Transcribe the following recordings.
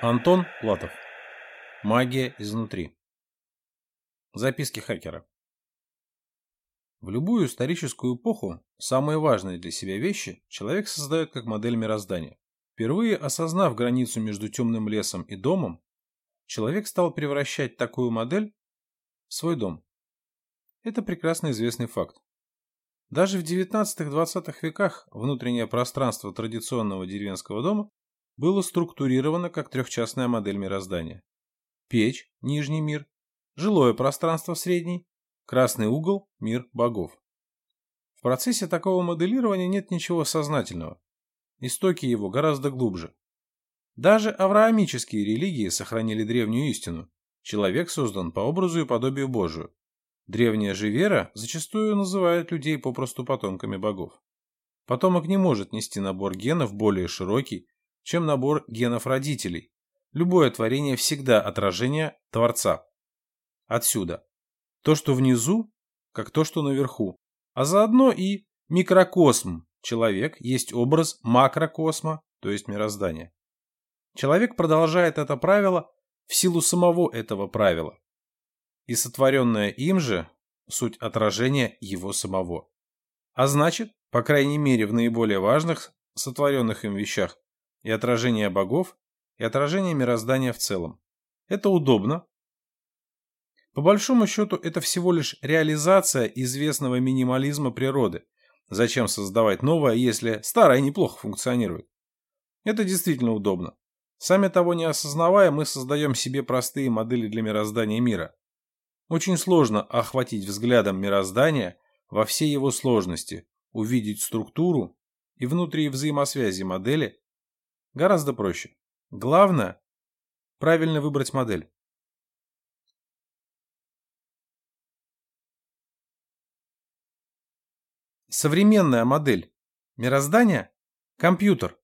Антон Платов. Магия изнутри. Записки хакера. В любую историческую эпоху самые важные для себя вещи человек создает как модель мироздания. Впервые осознав границу между темным лесом и домом, человек стал превращать такую модель в свой дом. Это прекрасно известный факт. Даже в 19-20 веках внутреннее пространство традиционного деревенского дома было структурировано как трехчастная модель мироздания. Печь – нижний мир, жилое пространство – средний, красный угол – мир богов. В процессе такого моделирования нет ничего сознательного. Истоки его гораздо глубже. Даже авраамические религии сохранили древнюю истину. Человек создан по образу и подобию Божию. Древняя же вера зачастую называет людей попросту потомками богов. Потомок не может нести набор генов более широкий, чем набор генов родителей. Любое творение всегда отражение Творца. Отсюда. То, что внизу, как то, что наверху. А заодно и микрокосм. Человек есть образ макрокосма, то есть мироздания. Человек продолжает это правило в силу самого этого правила. И сотворенное им же – суть отражения его самого. А значит, по крайней мере в наиболее важных сотворенных им вещах, и отражение богов, и отражение мироздания в целом. Это удобно. По большому счету, это всего лишь реализация известного минимализма природы. Зачем создавать новое, если старое неплохо функционирует? Это действительно удобно. Сами того не осознавая, мы создаем себе простые модели для мироздания мира. Очень сложно охватить взглядом мироздания во всей его сложности, увидеть структуру и внутри взаимосвязи модели Гораздо проще. Главное – правильно выбрать модель. Современная модель мироздания – компьютер.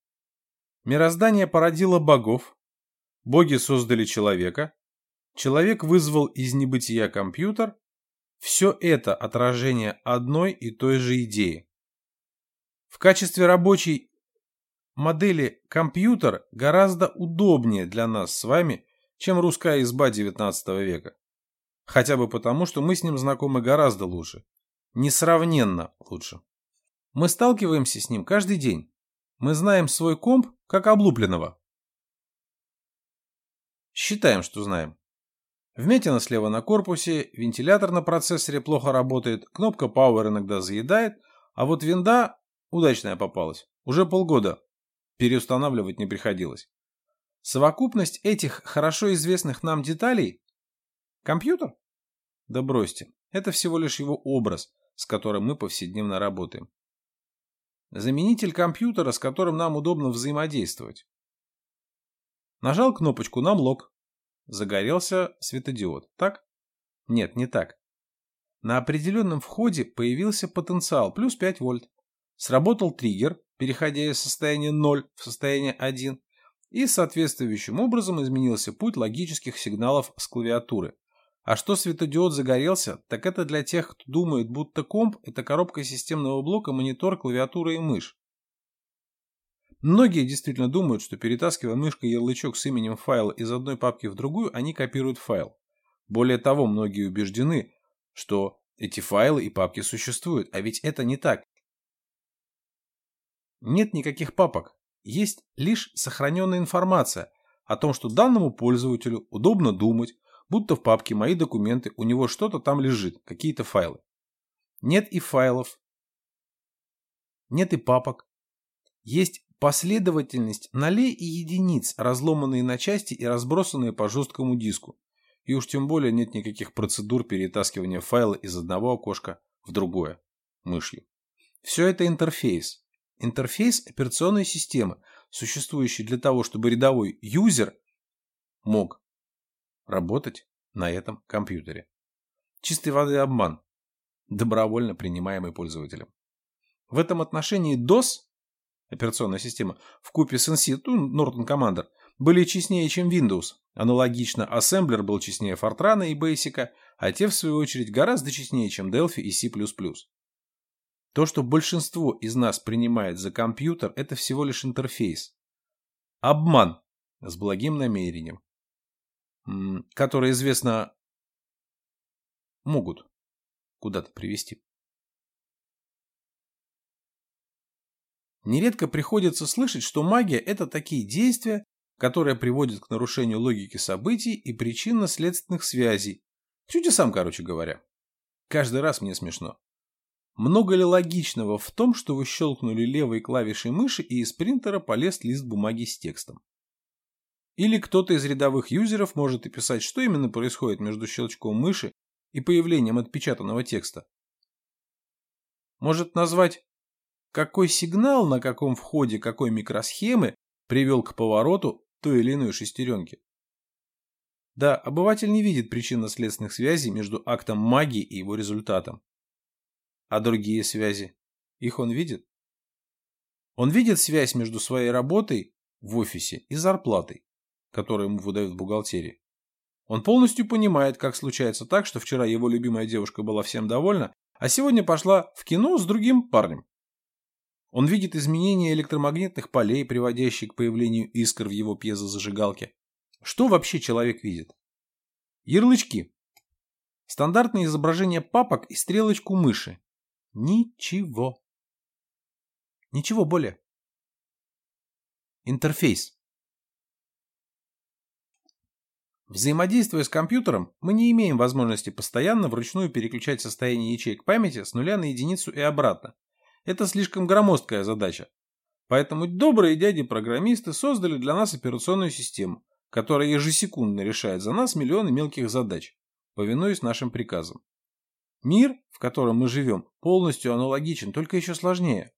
Мироздание породило богов, боги создали человека, человек вызвал из небытия компьютер. Все это отражение одной и той же идеи. В качестве рабочей модели компьютер гораздо удобнее для нас с вами, чем русская изба XIX века. Хотя бы потому, что мы с ним знакомы гораздо лучше. Несравненно лучше. Мы сталкиваемся с ним каждый день. Мы знаем свой комп как облупленного. Считаем, что знаем. Вмятина слева на корпусе, вентилятор на процессоре плохо работает, кнопка Power иногда заедает, а вот винда удачная попалась. Уже полгода переустанавливать не приходилось. Совокупность этих хорошо известных нам деталей – компьютер? Да бросьте, это всего лишь его образ, с которым мы повседневно работаем. Заменитель компьютера, с которым нам удобно взаимодействовать. Нажал кнопочку на лог. Загорелся светодиод, так? Нет, не так. На определенном входе появился потенциал плюс 5 вольт. Сработал триггер, переходя из состояния 0 в состояние 1, и соответствующим образом изменился путь логических сигналов с клавиатуры. А что светодиод загорелся, так это для тех, кто думает, будто комп – это коробка системного блока, монитор, клавиатура и мышь. Многие действительно думают, что перетаскивая мышкой ярлычок с именем файла из одной папки в другую, они копируют файл. Более того, многие убеждены, что эти файлы и папки существуют, а ведь это не так. Нет никаких папок, есть лишь сохраненная информация о том, что данному пользователю удобно думать, будто в папке «Мои документы» у него что-то там лежит, какие-то файлы. Нет и файлов, нет и папок. Есть последовательность нолей и единиц, разломанные на части и разбросанные по жесткому диску. И уж тем более нет никаких процедур перетаскивания файла из одного окошка в другое мышью. Все это интерфейс. Интерфейс операционной системы, существующий для того, чтобы рядовой юзер мог работать на этом компьютере. Чистой воды обман, добровольно принимаемый пользователем. В этом отношении DOS, операционная система, в купе с NC, ну, Norton Commander, были честнее, чем Windows. Аналогично, Assembler был честнее Fortran и Basic, а те, в свою очередь, гораздо честнее, чем Delphi и C++. То, что большинство из нас принимает за компьютер, это всего лишь интерфейс. Обман с благим намерением, который, известно, могут куда-то привести. Нередко приходится слышать, что магия – это такие действия, которые приводят к нарушению логики событий и причинно-следственных связей. К чудесам, короче говоря. Каждый раз мне смешно. Много ли логичного в том, что вы щелкнули левой клавишей мыши и из принтера полез лист бумаги с текстом? Или кто-то из рядовых юзеров может описать, что именно происходит между щелчком мыши и появлением отпечатанного текста? Может назвать, какой сигнал на каком входе какой микросхемы привел к повороту той или иной шестеренки? Да, обыватель не видит причинно-следственных связей между актом магии и его результатом. А другие связи? Их он видит? Он видит связь между своей работой в офисе и зарплатой, которую ему выдают в бухгалтерии. Он полностью понимает, как случается так, что вчера его любимая девушка была всем довольна, а сегодня пошла в кино с другим парнем. Он видит изменения электромагнитных полей, приводящие к появлению искр в его пьезозажигалке. Что вообще человек видит? Ярлычки. Стандартное изображение папок и стрелочку мыши. Ничего. Ничего более. Интерфейс. Взаимодействуя с компьютером, мы не имеем возможности постоянно вручную переключать состояние ячеек памяти с нуля на единицу и обратно. Это слишком громоздкая задача. Поэтому добрые дяди-программисты создали для нас операционную систему, которая ежесекундно решает за нас миллионы мелких задач, повинуясь нашим приказам. Мир, в котором мы живем, полностью аналогичен, только еще сложнее.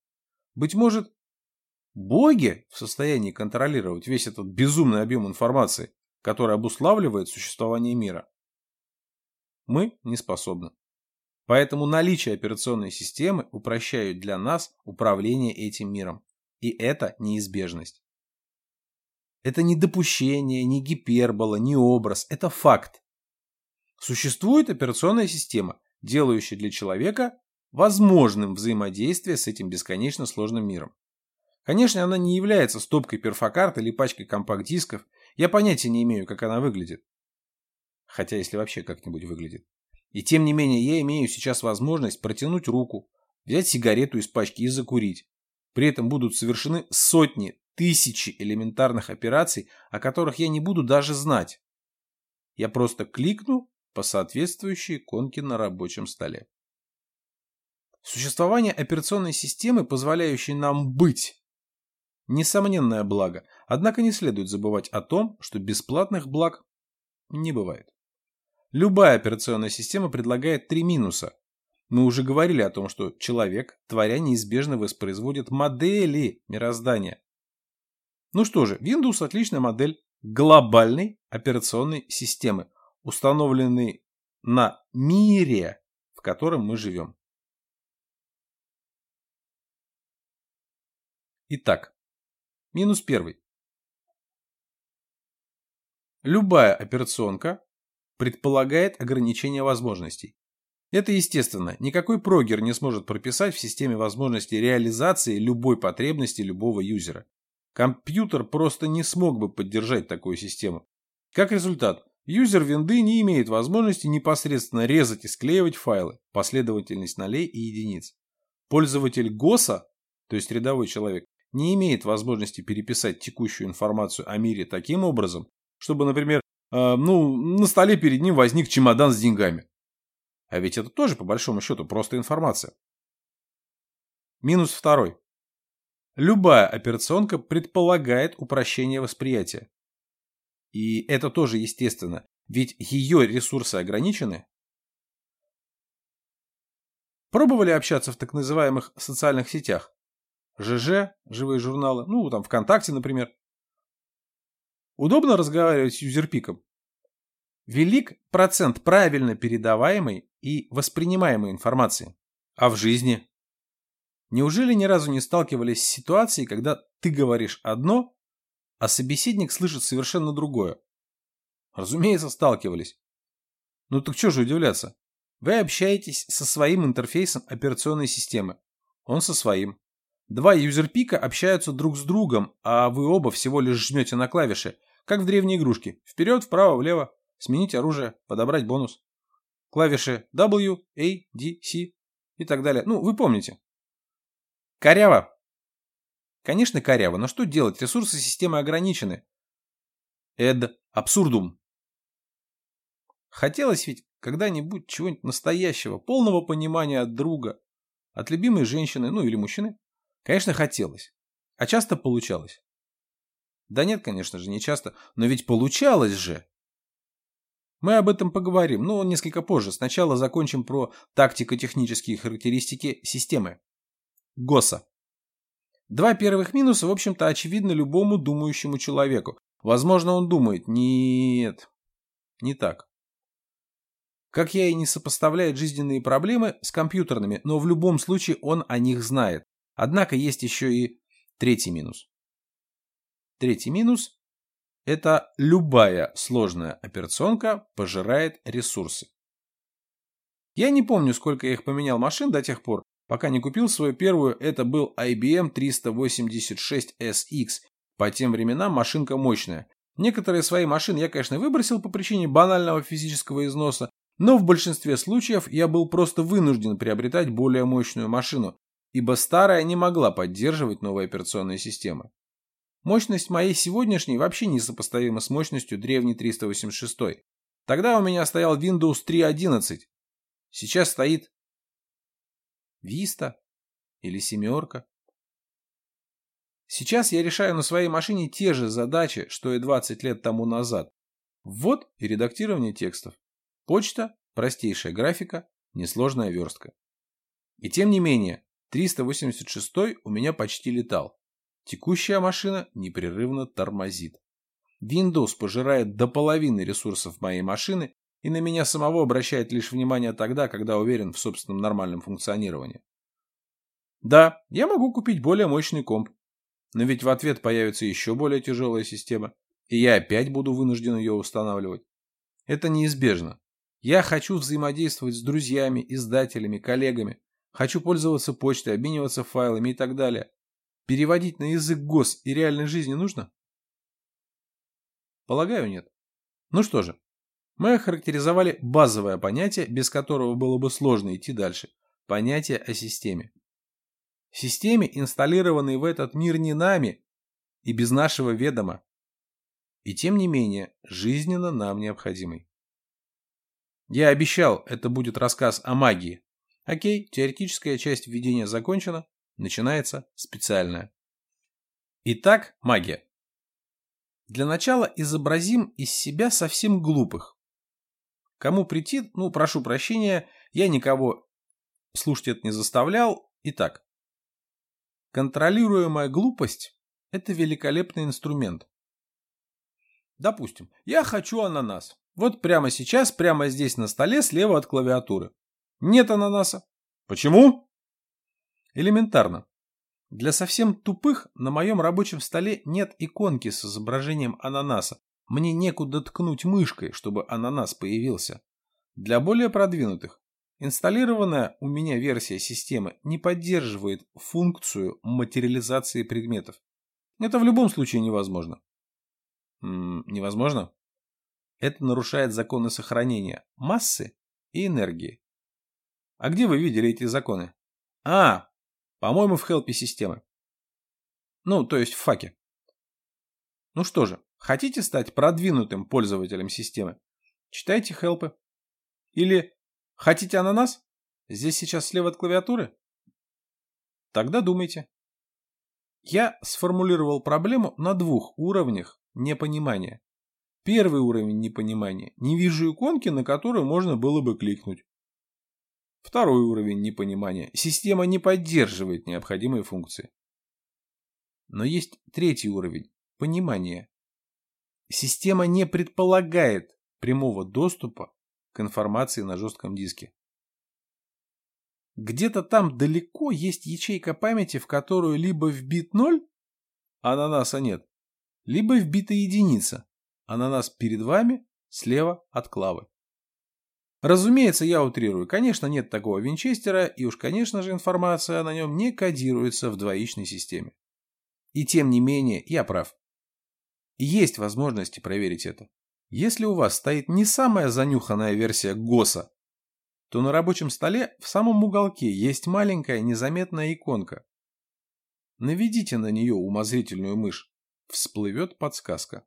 Быть может, боги в состоянии контролировать весь этот безумный объем информации, который обуславливает существование мира? Мы не способны. Поэтому наличие операционной системы упрощает для нас управление этим миром. И это неизбежность. Это не допущение, не гипербола, не образ. Это факт. Существует операционная система, делающий для человека возможным взаимодействие с этим бесконечно сложным миром. Конечно, она не является стопкой перфокарт или пачкой компакт-дисков, я понятия не имею, как она выглядит. Хотя, если вообще как-нибудь выглядит. И тем не менее, я имею сейчас возможность протянуть руку, взять сигарету из пачки и закурить. При этом будут совершены сотни, тысячи элементарных операций, о которых я не буду даже знать. Я просто кликну по соответствующей иконке на рабочем столе. Существование операционной системы, позволяющей нам быть, несомненное благо, однако не следует забывать о том, что бесплатных благ не бывает. Любая операционная система предлагает три минуса. Мы уже говорили о том, что человек, творя неизбежно воспроизводит модели мироздания. Ну что же, Windows отличная модель глобальной операционной системы, установленный на мире, в котором мы живем. Итак, минус первый. Любая операционка предполагает ограничение возможностей. Это естественно, никакой прогер не сможет прописать в системе возможностей реализации любой потребности любого юзера. Компьютер просто не смог бы поддержать такую систему. Как результат, Юзер винды не имеет возможности непосредственно резать и склеивать файлы, последовательность нолей и единиц. Пользователь ГОСа, то есть рядовой человек, не имеет возможности переписать текущую информацию о мире таким образом, чтобы, например, э, ну, на столе перед ним возник чемодан с деньгами. А ведь это тоже, по большому счету, просто информация. Минус второй. Любая операционка предполагает упрощение восприятия. И это тоже естественно, ведь ее ресурсы ограничены. Пробовали общаться в так называемых социальных сетях? ЖЖ, живые журналы, ну там ВКонтакте, например. Удобно разговаривать с юзерпиком? Велик процент правильно передаваемой и воспринимаемой информации. А в жизни? Неужели ни разу не сталкивались с ситуацией, когда ты говоришь одно, а собеседник слышит совершенно другое. Разумеется, сталкивались. Ну так что же удивляться? Вы общаетесь со своим интерфейсом операционной системы. он со своим. Два юзерпика общаются друг с другом, а вы оба всего лишь жмете на клавиши, как в древней игрушке. Вперед, вправо, влево. Сменить оружие, подобрать бонус. Клавиши W, A, D, C и так далее. Ну, вы помните. Коряво. Конечно, коряво, но что делать? Ресурсы системы ограничены. Эд абсурдум. Хотелось ведь когда-нибудь чего-нибудь настоящего, полного понимания от друга, от любимой женщины, ну или мужчины. Конечно, хотелось. А часто получалось. Да нет, конечно же, не часто, но ведь получалось же. Мы об этом поговорим, но несколько позже. Сначала закончим про тактико-технические характеристики системы. ГОСа. Два первых минуса, в общем-то, очевидны любому думающему человеку. Возможно, он думает, нет, не так. Как я и не сопоставляет жизненные проблемы с компьютерными, но в любом случае он о них знает. Однако есть еще и третий минус. Третий минус – это любая сложная операционка пожирает ресурсы. Я не помню, сколько я их поменял машин до тех пор, пока не купил свою первую, это был IBM 386SX. По тем временам машинка мощная. Некоторые свои машины я, конечно, выбросил по причине банального физического износа, но в большинстве случаев я был просто вынужден приобретать более мощную машину, ибо старая не могла поддерживать новые операционные системы. Мощность моей сегодняшней вообще несопоставима с мощностью древней 386. Тогда у меня стоял Windows 3.11. Сейчас стоит Vista или семерка. Сейчас я решаю на своей машине те же задачи, что и 20 лет тому назад. Ввод и редактирование текстов. Почта, простейшая графика, несложная верстка. И тем не менее, 386 у меня почти летал. Текущая машина непрерывно тормозит. Windows пожирает до половины ресурсов моей машины и на меня самого обращает лишь внимание тогда, когда уверен в собственном нормальном функционировании. Да, я могу купить более мощный комп, но ведь в ответ появится еще более тяжелая система, и я опять буду вынужден ее устанавливать. Это неизбежно. Я хочу взаимодействовать с друзьями, издателями, коллегами, хочу пользоваться почтой, обмениваться файлами и так далее. Переводить на язык ГОС и реальной жизни нужно? Полагаю, нет. Ну что же, мы охарактеризовали базовое понятие, без которого было бы сложно идти дальше. Понятие о системе. Системе, инсталлированной в этот мир не нами и без нашего ведома. И тем не менее, жизненно нам необходимой. Я обещал, это будет рассказ о магии. Окей, теоретическая часть введения закончена, начинается специальная. Итак, магия. Для начала изобразим из себя совсем глупых. Кому претит, ну, прошу прощения, я никого слушать это не заставлял. Итак, контролируемая глупость – это великолепный инструмент. Допустим, я хочу ананас. Вот прямо сейчас, прямо здесь на столе, слева от клавиатуры. Нет ананаса. Почему? Элементарно. Для совсем тупых на моем рабочем столе нет иконки с изображением ананаса, мне некуда ткнуть мышкой, чтобы ананас появился. Для более продвинутых, инсталлированная у меня версия системы не поддерживает функцию материализации предметов. Это в любом случае невозможно. М -м, невозможно? Это нарушает законы сохранения массы и энергии. А где вы видели эти законы? А, по-моему, в хелпе системы. Ну, то есть в факе. Ну что же, Хотите стать продвинутым пользователем системы? Читайте хелпы. Или хотите ананас? Здесь сейчас слева от клавиатуры? Тогда думайте. Я сформулировал проблему на двух уровнях непонимания. Первый уровень непонимания. Не вижу иконки, на которую можно было бы кликнуть. Второй уровень непонимания. Система не поддерживает необходимые функции. Но есть третий уровень. Понимание. Система не предполагает прямого доступа к информации на жестком диске. Где-то там далеко есть ячейка памяти, в которую либо вбит 0, ананаса нет, либо вбита единица, ананас перед вами, слева от клавы. Разумеется, я утрирую. Конечно, нет такого винчестера, и уж, конечно же, информация на нем не кодируется в двоичной системе. И тем не менее, я прав. Есть возможности проверить это. Если у вас стоит не самая занюханная версия ГОСа, то на рабочем столе в самом уголке есть маленькая незаметная иконка. Наведите на нее умозрительную мышь. Всплывет подсказка.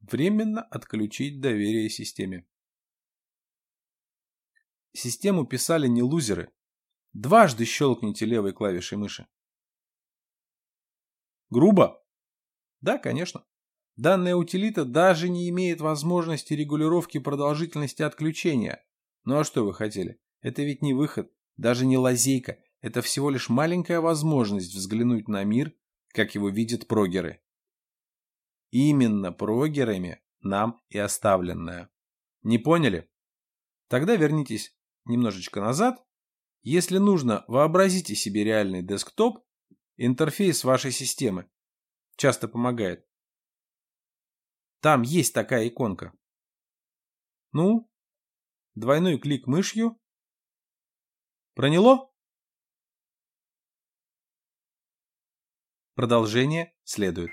Временно отключить доверие системе. Систему писали не лузеры. Дважды щелкните левой клавишей мыши. Грубо? Да, конечно. Данная утилита даже не имеет возможности регулировки продолжительности отключения. Ну а что вы хотели? Это ведь не выход, даже не лазейка. Это всего лишь маленькая возможность взглянуть на мир, как его видят прогеры. Именно прогерами нам и оставленная. Не поняли? Тогда вернитесь немножечко назад. Если нужно, вообразите себе реальный десктоп, интерфейс вашей системы. Часто помогает. Там есть такая иконка. Ну, двойной клик мышью. Проняло? Продолжение следует.